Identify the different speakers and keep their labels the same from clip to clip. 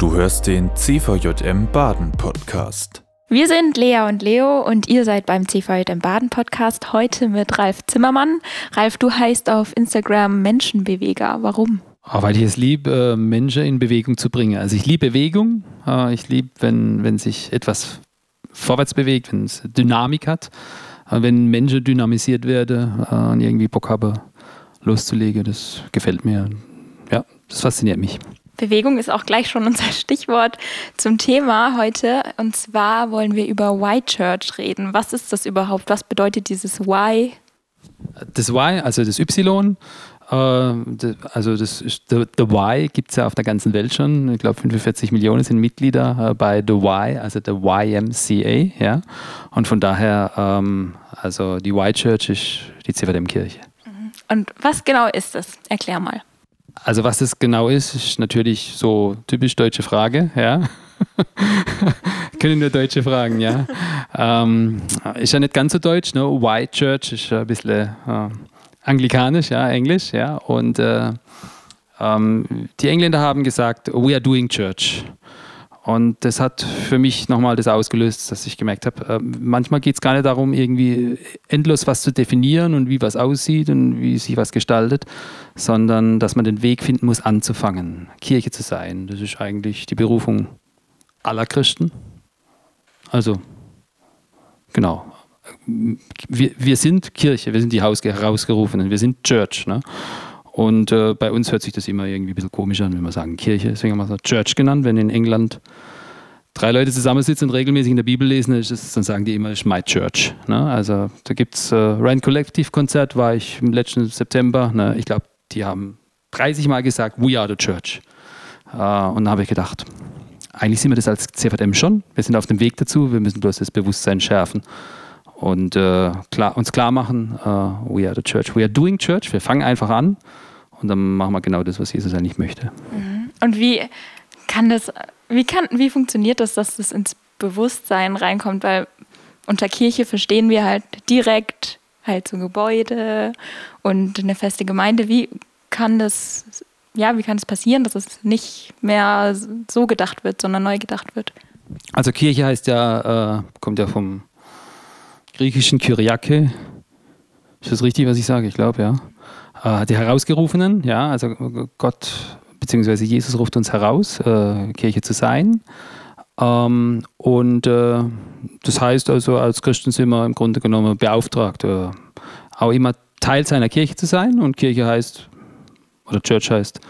Speaker 1: Du hörst den CVJM Baden Podcast.
Speaker 2: Wir sind Lea und Leo und ihr seid beim CVJM Baden Podcast heute mit Ralf Zimmermann. Ralf, du heißt auf Instagram Menschenbeweger. Warum?
Speaker 3: Oh, weil ich es liebe, Menschen in Bewegung zu bringen. Also ich liebe Bewegung. Ich liebe, wenn, wenn sich etwas vorwärts bewegt, wenn es Dynamik hat. Wenn Menschen dynamisiert werden und irgendwie Bock haben, loszulegen, das gefällt mir. Ja, das fasziniert mich.
Speaker 2: Bewegung ist auch gleich schon unser Stichwort zum Thema heute. Und zwar wollen wir über Y Church reden. Was ist das überhaupt? Was bedeutet dieses Y?
Speaker 3: Das Y, also das Y, äh, also das ist, the, the Y gibt es ja auf der ganzen Welt schon. Ich glaube, 45 Millionen sind Mitglieder äh, bei The Y, also der YMCA. Ja? Und von daher, ähm, also die Y Church ist die CVDM-Kirche.
Speaker 2: Mhm. Und was genau ist das? Erklär mal.
Speaker 3: Also was das genau ist, ist natürlich so typisch deutsche Frage, ja. Können nur Deutsche fragen, ja. ähm, ist ja nicht ganz so deutsch, ne? White Church ist ein bisschen äh, anglikanisch, ja, Englisch, ja. Und äh, ähm, die Engländer haben gesagt, we are doing church. Und das hat für mich nochmal das ausgelöst, dass ich gemerkt habe, äh, manchmal geht es gar nicht darum, irgendwie endlos was zu definieren und wie was aussieht und wie sich was gestaltet, sondern dass man den Weg finden muss, anzufangen, Kirche zu sein. Das ist eigentlich die Berufung aller Christen. Also, genau. Wir, wir sind Kirche, wir sind die Herausgerufenen, wir sind Church. Ne? Und äh, bei uns hört sich das immer irgendwie ein bisschen komisch an, wenn wir sagen Kirche. Deswegen haben wir es Church genannt. Wenn in England drei Leute zusammensitzen und regelmäßig in der Bibel lesen, es, dann sagen die immer, es ist my church. Ne? Also da gibt es äh, Ryan Collective Konzert, war ich im letzten September. Ne? Ich glaube, die haben 30 Mal gesagt, we are the church. Äh, und da habe ich gedacht, eigentlich sind wir das als CVM schon. Wir sind auf dem Weg dazu, wir müssen bloß das Bewusstsein schärfen und äh, klar, uns klar machen, uh, we are the church, we are doing church, wir fangen einfach an und dann machen wir genau das, was Jesus eigentlich möchte.
Speaker 2: Mhm. Und wie kann das, wie kann, wie funktioniert das, dass das ins Bewusstsein reinkommt? Weil unter Kirche verstehen wir halt direkt halt so Gebäude und eine feste Gemeinde. Wie kann das, ja, wie kann es das passieren, dass es nicht mehr so gedacht wird, sondern neu gedacht wird?
Speaker 3: Also Kirche heißt ja, äh, kommt ja vom griechischen Kyriake. Ist das richtig, was ich sage? Ich glaube, ja. Äh, die Herausgerufenen, ja, also Gott bzw. Jesus ruft uns heraus, äh, Kirche zu sein. Ähm, und äh, das heißt also, als Christen sind wir im Grunde genommen beauftragt, äh, auch immer Teil seiner Kirche zu sein. Und Kirche heißt, oder Church heißt,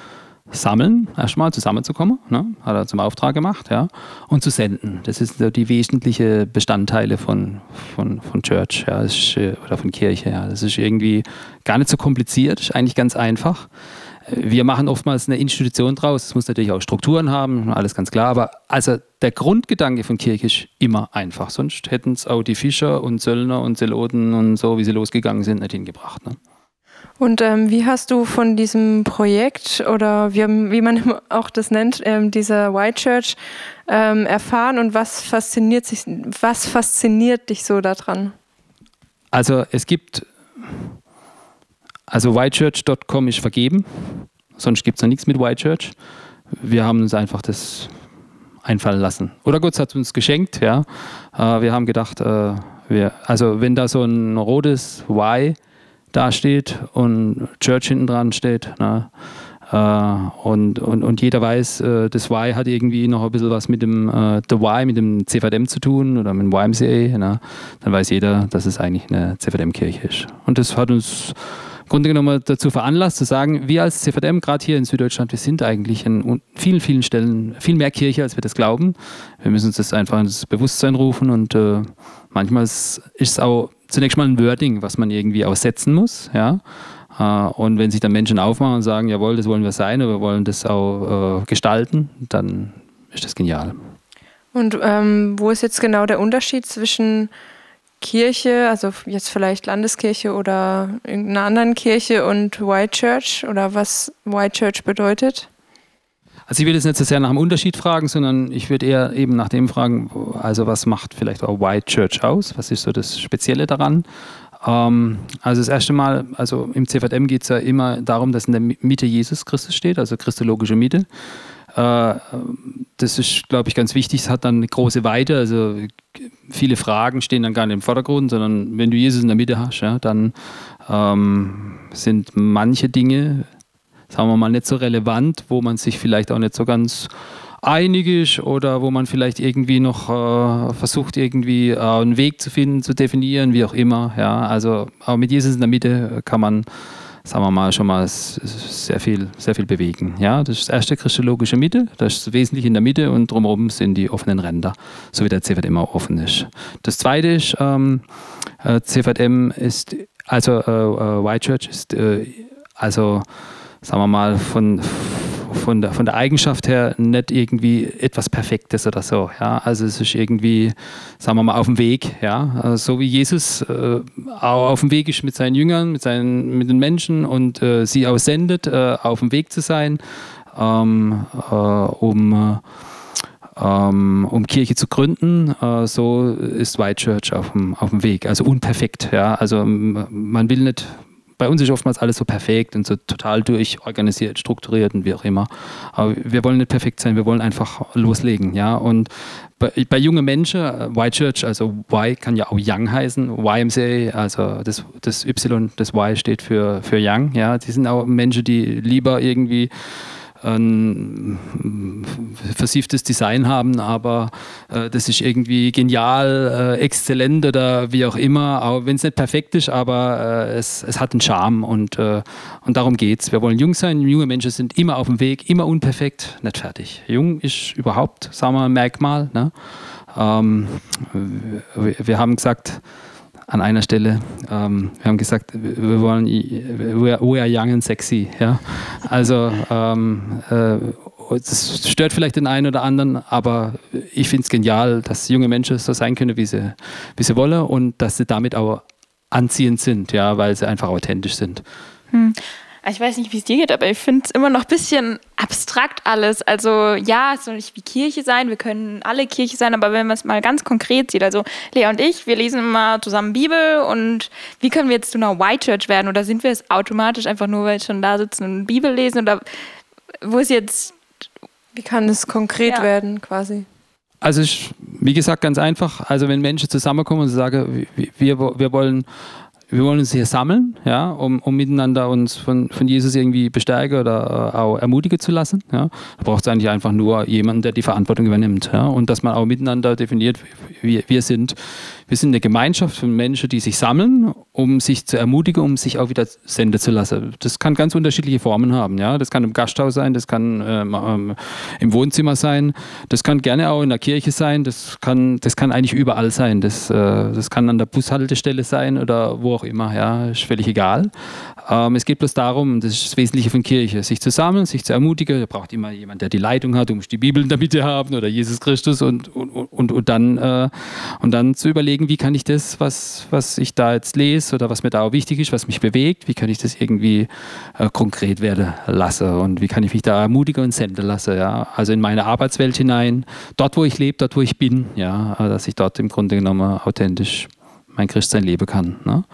Speaker 3: sammeln, erstmal zusammenzukommen, ne? hat er zum Auftrag gemacht, ja, und zu senden. Das sind die wesentlichen Bestandteile von, von, von Church ja, ist, äh, oder von Kirche. Ja. Das ist irgendwie gar nicht so kompliziert, ist eigentlich ganz einfach. Wir machen oftmals eine Institution draus, es muss natürlich auch Strukturen haben, alles ganz klar, aber also der Grundgedanke von Kirche ist immer einfach, sonst hätten es auch die Fischer und Söllner und Zeloten und so, wie sie losgegangen sind, nicht hingebracht. Ne?
Speaker 4: Und ähm, wie hast du von diesem Projekt oder wie, wie man auch das nennt, ähm, dieser White Church ähm, erfahren und was fasziniert, sich, was fasziniert dich so daran?
Speaker 3: Also es gibt, also whitechurch.com ist vergeben, sonst gibt es noch nichts mit White Church. Wir haben uns einfach das einfallen lassen. Oder Gott hat uns geschenkt, ja. Äh, wir haben gedacht, äh, wir, also wenn da so ein rotes Y dasteht und Church hinten dran steht. Ne? Äh, und, und, und jeder weiß, äh, das Y hat irgendwie noch ein bisschen was mit dem äh, The Y, mit dem CVDM zu tun oder mit dem YMCA. Ne? Dann weiß jeder, dass es eigentlich eine CVDM-Kirche ist. Und das hat uns im Grunde genommen dazu veranlasst, zu sagen, wir als CVDM, gerade hier in Süddeutschland, wir sind eigentlich an vielen, vielen Stellen viel mehr Kirche, als wir das glauben. Wir müssen uns das einfach ins Bewusstsein rufen und äh, manchmal ist es auch zunächst mal ein Wording, was man irgendwie aussetzen muss. Ja? Äh, und wenn sich dann Menschen aufmachen und sagen, jawohl, das wollen wir sein, aber wir wollen das auch äh, gestalten, dann ist das genial.
Speaker 4: Und ähm, wo ist jetzt genau der Unterschied zwischen Kirche, also jetzt vielleicht Landeskirche oder irgendeiner anderen Kirche und White Church oder was White Church bedeutet?
Speaker 3: Also ich will jetzt nicht so sehr nach dem Unterschied fragen, sondern ich würde eher eben nach dem fragen, also was macht vielleicht auch White Church aus? Was ist so das Spezielle daran? Ähm, also das erste Mal, also im CVM geht es ja immer darum, dass in der Mitte Jesus Christus steht, also christologische Mitte. Äh, das ist, glaube ich, ganz wichtig. Es hat dann eine große Weite. Also viele Fragen stehen dann gar nicht im Vordergrund, sondern wenn du Jesus in der Mitte hast, ja, dann ähm, sind manche Dinge, sagen wir mal, nicht so relevant, wo man sich vielleicht auch nicht so ganz einig ist oder wo man vielleicht irgendwie noch äh, versucht, irgendwie äh, einen Weg zu finden, zu definieren, wie auch immer. Ja, also aber mit Jesus in der Mitte kann man, sagen wir mal, schon mal sehr viel, sehr viel bewegen. Ja, das ist das erste christologische Mitte, das ist wesentlich in der Mitte und drumherum sind die offenen Ränder, so wie der CVM auch offen ist. Das zweite ist, ähm, äh, CVM ist, also äh, äh, White Church ist, äh, also sagen wir mal, von von der, von der Eigenschaft her nicht irgendwie etwas Perfektes oder so. Ja? Also es ist irgendwie, sagen wir mal, auf dem Weg. Ja? So wie Jesus äh, auch auf dem Weg ist mit seinen Jüngern, mit, seinen, mit den Menschen und äh, sie auch sendet, äh, auf dem Weg zu sein, ähm, äh, um, ähm, um Kirche zu gründen. Äh, so ist White Church auf dem, auf dem Weg. Also unperfekt. Ja? Also man will nicht bei uns ist oftmals alles so perfekt und so total durchorganisiert, strukturiert und wie auch immer. Aber wir wollen nicht perfekt sein, wir wollen einfach loslegen, ja. Und bei, bei jungen Menschen, äh, White Church, also Y kann ja auch Young heißen, YMCA, also das, das Y, das Y steht für, für Young, ja. Die sind auch Menschen, die lieber irgendwie ein versieftes Design haben, aber äh, das ist irgendwie genial, äh, exzellent oder wie auch immer, auch wenn es nicht perfekt ist, aber äh, es, es hat einen Charme und, äh, und darum es. Wir wollen jung sein, junge Menschen sind immer auf dem Weg, immer unperfekt, nicht fertig. Jung ist überhaupt, sagen wir, ein Merkmal. Ne? Ähm, wir, wir haben gesagt, an einer Stelle, ähm, wir haben gesagt, wir wollen, we are, young and sexy. Ja? Also ähm, äh, das stört vielleicht den einen oder anderen, aber ich finde es genial, dass junge Menschen so sein können, wie sie, wie sie wollen und dass sie damit auch anziehend sind, ja, weil sie einfach authentisch sind.
Speaker 2: Hm. Ich weiß nicht, wie es dir geht, aber ich finde es immer noch ein bisschen abstrakt alles. Also ja, es soll nicht wie Kirche sein, wir können alle Kirche sein, aber wenn man es mal ganz konkret sieht, also Lea und ich, wir lesen immer zusammen Bibel und wie können wir jetzt zu einer White Church werden? Oder sind wir es automatisch einfach nur, weil wir schon da sitzen und Bibel lesen? Oder wo ist jetzt...
Speaker 4: Wie kann es konkret ja. werden quasi?
Speaker 3: Also ich, wie gesagt, ganz einfach. Also wenn Menschen zusammenkommen und sagen, wir, wir wollen wir wollen uns hier sammeln, ja, um, um miteinander uns von, von Jesus irgendwie bestärken oder äh, auch ermutigen zu lassen. Ja. Da braucht es eigentlich einfach nur jemanden, der die Verantwortung übernimmt. Ja, und dass man auch miteinander definiert, wir, wir sind wir sind eine Gemeinschaft von Menschen, die sich sammeln, um sich zu ermutigen, um sich auch wieder senden zu lassen. Das kann ganz unterschiedliche Formen haben. Ja? Das kann im Gasthaus sein, das kann ähm, ähm, im Wohnzimmer sein, das kann gerne auch in der Kirche sein, das kann, das kann eigentlich überall sein. Das, äh, das kann an der Bushaltestelle sein oder wo auch immer. Ja? Ist völlig egal. Ähm, es geht bloß darum, das ist das Wesentliche von Kirche, sich zu sammeln, sich zu ermutigen. Da braucht immer jemand, der die Leitung hat, du musst die Bibel in der Mitte haben oder Jesus Christus und, und, und, und, dann, äh, und dann zu überlegen, wie kann ich das, was, was ich da jetzt lese oder was mir da auch wichtig ist, was mich bewegt, wie kann ich das irgendwie äh, konkret werden lassen und wie kann ich mich da ermutigen und senden lassen. Ja? Also in meine Arbeitswelt hinein, dort, wo ich lebe, dort, wo ich bin, ja? dass ich dort im Grunde genommen authentisch mein Christsein leben kann. Ne?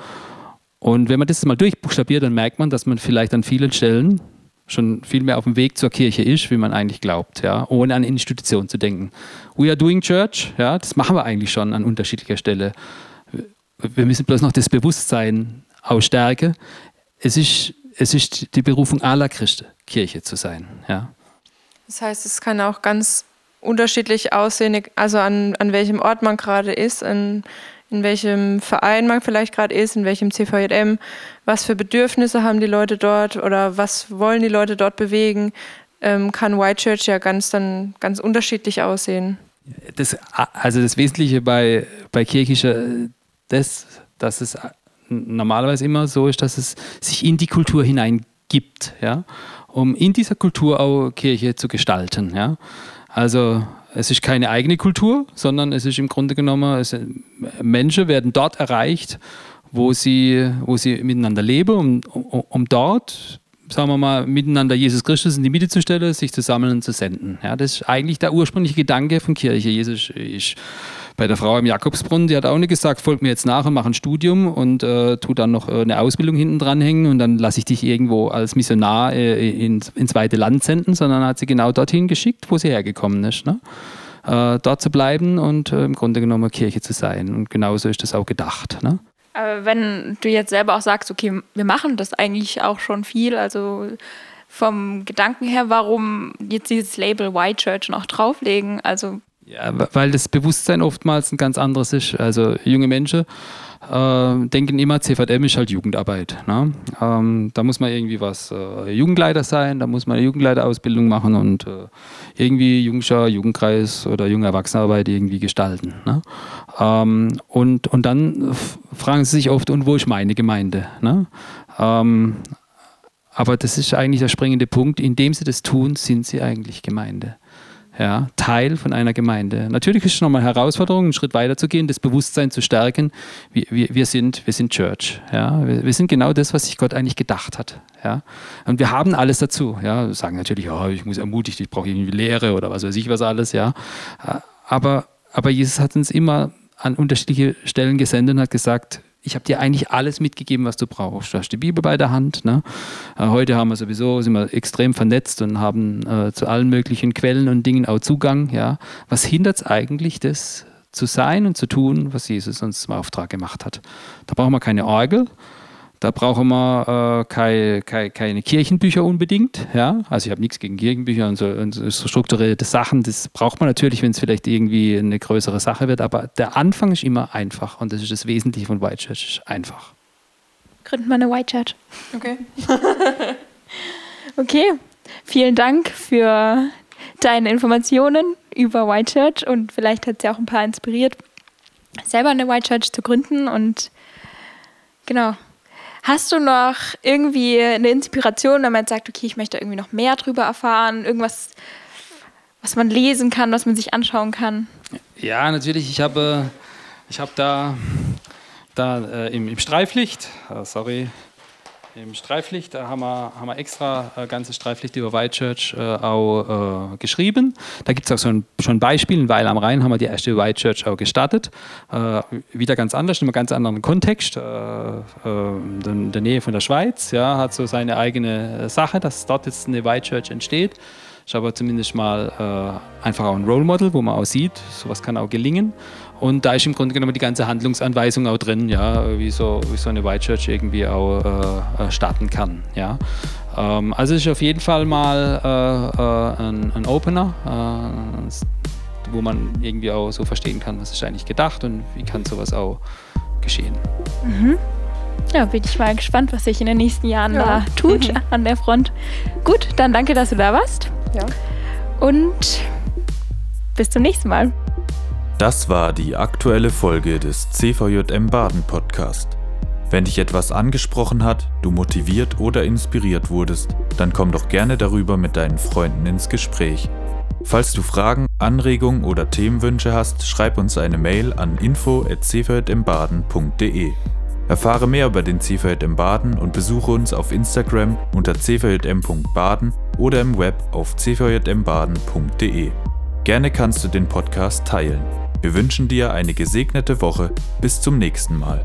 Speaker 3: Und wenn man das mal durchbuchstabiert, dann merkt man, dass man vielleicht an vielen Stellen schon viel mehr auf dem Weg zur Kirche ist, wie man eigentlich glaubt, ja, ohne an Institutionen zu denken. We are doing church, ja, das machen wir eigentlich schon an unterschiedlicher Stelle. Wir müssen bloß noch das Bewusstsein ausstärken. Es ist, es ist die Berufung aller Christen, Kirche zu sein, ja.
Speaker 4: Das heißt, es kann auch ganz unterschiedlich aussehen, also an, an welchem Ort man gerade ist, in in welchem Verein man vielleicht gerade ist, in welchem CVJM, was für Bedürfnisse haben die Leute dort oder was wollen die Leute dort bewegen, ähm, kann White Church ja ganz dann ganz unterschiedlich aussehen.
Speaker 3: Das, also das Wesentliche bei, bei kirchischer, das, dass es normalerweise immer so ist, dass es sich in die Kultur hineingibt, ja, um in dieser Kultur auch Kirche zu gestalten. Ja. Also es ist keine eigene Kultur, sondern es ist im Grunde genommen, es, Menschen werden dort erreicht, wo sie, wo sie miteinander leben, um, um, um dort sagen wir mal, miteinander Jesus Christus in die Mitte zu stellen, sich zu sammeln und zu senden. Ja, das ist eigentlich der ursprüngliche Gedanke von Kirche. Jesus ist bei der Frau im Jakobsbrunnen, die hat auch nicht gesagt, folg mir jetzt nach und mach ein Studium und äh, tu dann noch äh, eine Ausbildung hinten dran hängen und dann lasse ich dich irgendwo als Missionar äh, ins, ins zweite Land senden, sondern hat sie genau dorthin geschickt, wo sie hergekommen ist. Ne? Äh, dort zu bleiben und äh, im Grunde genommen Kirche zu sein. Und genauso ist das auch gedacht. Ne?
Speaker 2: Aber wenn du jetzt selber auch sagst, okay, wir machen das eigentlich auch schon viel, also vom Gedanken her, warum jetzt dieses Label White Church noch drauflegen? Also
Speaker 3: ja, weil das Bewusstsein oftmals ein ganz anderes ist. Also junge Menschen äh, denken immer, CVM ist halt Jugendarbeit. Ne? Ähm, da muss man irgendwie was äh, Jugendleiter sein, da muss man eine Jugendleiterausbildung machen und äh, irgendwie Jungscher, Jugendkreis oder junge Erwachsenenarbeit irgendwie gestalten. Ne? Ähm, und, und dann fragen sie sich oft, und wo ist meine Gemeinde? Ne? Ähm, aber das ist eigentlich der springende Punkt. Indem sie das tun, sind sie eigentlich Gemeinde ja, Teil von einer Gemeinde. Natürlich ist es nochmal eine Herausforderung, einen Schritt weiter zu gehen, das Bewusstsein zu stärken. Wir, wir, wir, sind, wir sind Church. Ja. Wir, wir, sind genau das, was sich Gott eigentlich gedacht hat. Ja. Und wir haben alles dazu. Ja. Wir sagen natürlich, oh, ich muss ermutigt, ich brauche irgendwie Lehre oder was weiß ich was alles. Ja. Aber, aber Jesus hat uns immer an unterschiedliche Stellen gesendet und hat gesagt, ich habe dir eigentlich alles mitgegeben, was du brauchst. Du hast die Bibel bei der Hand. Ne? Äh, heute haben wir sowieso, sind wir extrem vernetzt und haben äh, zu allen möglichen Quellen und Dingen auch Zugang. Ja? Was hindert es eigentlich, das zu sein und zu tun, was Jesus uns zum Auftrag gemacht hat? Da brauchen wir keine Orgel, da brauchen wir äh, keine, keine, keine, Kirchenbücher unbedingt. Ja? Also ich habe nichts gegen Kirchenbücher und so, und so strukturierte Sachen. Das braucht man natürlich, wenn es vielleicht irgendwie eine größere Sache wird. Aber der Anfang ist immer einfach und das ist das Wesentliche von White Church. Ist einfach.
Speaker 2: Gründen wir eine White Church.
Speaker 4: Okay.
Speaker 2: okay. Vielen Dank für deine Informationen über White Church und vielleicht hat es ja auch ein paar inspiriert, selber eine White Church zu gründen und genau, Hast du noch irgendwie eine Inspiration, wenn man sagt, okay, ich möchte irgendwie noch mehr drüber erfahren, irgendwas, was man lesen kann, was man sich anschauen kann?
Speaker 3: Ja, natürlich. Ich habe, ich habe da, da äh, im, im Streiflicht, oh, sorry, im Streiflicht da haben wir, haben wir extra äh, ganze Streiflicht über White Church äh, auch äh, geschrieben. Da gibt es auch so ein, schon ein Beispiel. In Weil am Rhein haben wir die erste White Church auch gestartet. Äh, wieder ganz anders, in einem ganz anderen Kontext. Äh, äh, in der Nähe von der Schweiz. Ja, hat so seine eigene Sache, dass dort jetzt eine White Church entsteht. Ist aber zumindest mal einfach auch ein Role Model, wo man auch sieht, sowas kann auch gelingen. Und da ist im Grunde genommen die ganze Handlungsanweisung auch drin, ja, wie so, wie so eine White Church irgendwie auch äh, äh starten kann. Ja. Ähm, also es ist auf jeden Fall mal äh, äh, ein, ein, Opener, äh, wo man irgendwie auch so verstehen kann, was ist eigentlich gedacht und wie kann sowas auch geschehen.
Speaker 2: Mhm. Ja, bin ich mal gespannt, was sich in den nächsten Jahren ja. da tut mhm. an der Front. Gut, dann danke, dass du da warst.
Speaker 4: Ja.
Speaker 2: Und bis zum nächsten Mal.
Speaker 1: Das war die aktuelle Folge des CVJM Baden Podcast. Wenn dich etwas angesprochen hat, du motiviert oder inspiriert wurdest, dann komm doch gerne darüber mit deinen Freunden ins Gespräch. Falls du Fragen, Anregungen oder Themenwünsche hast, schreib uns eine Mail an info@cvjmbaden.de. Erfahre mehr über den CVJM Baden und besuche uns auf Instagram unter cvjm.baden oder im Web auf cvjmbaden.de. Gerne kannst du den Podcast teilen. Wir wünschen dir eine gesegnete Woche. Bis zum nächsten Mal.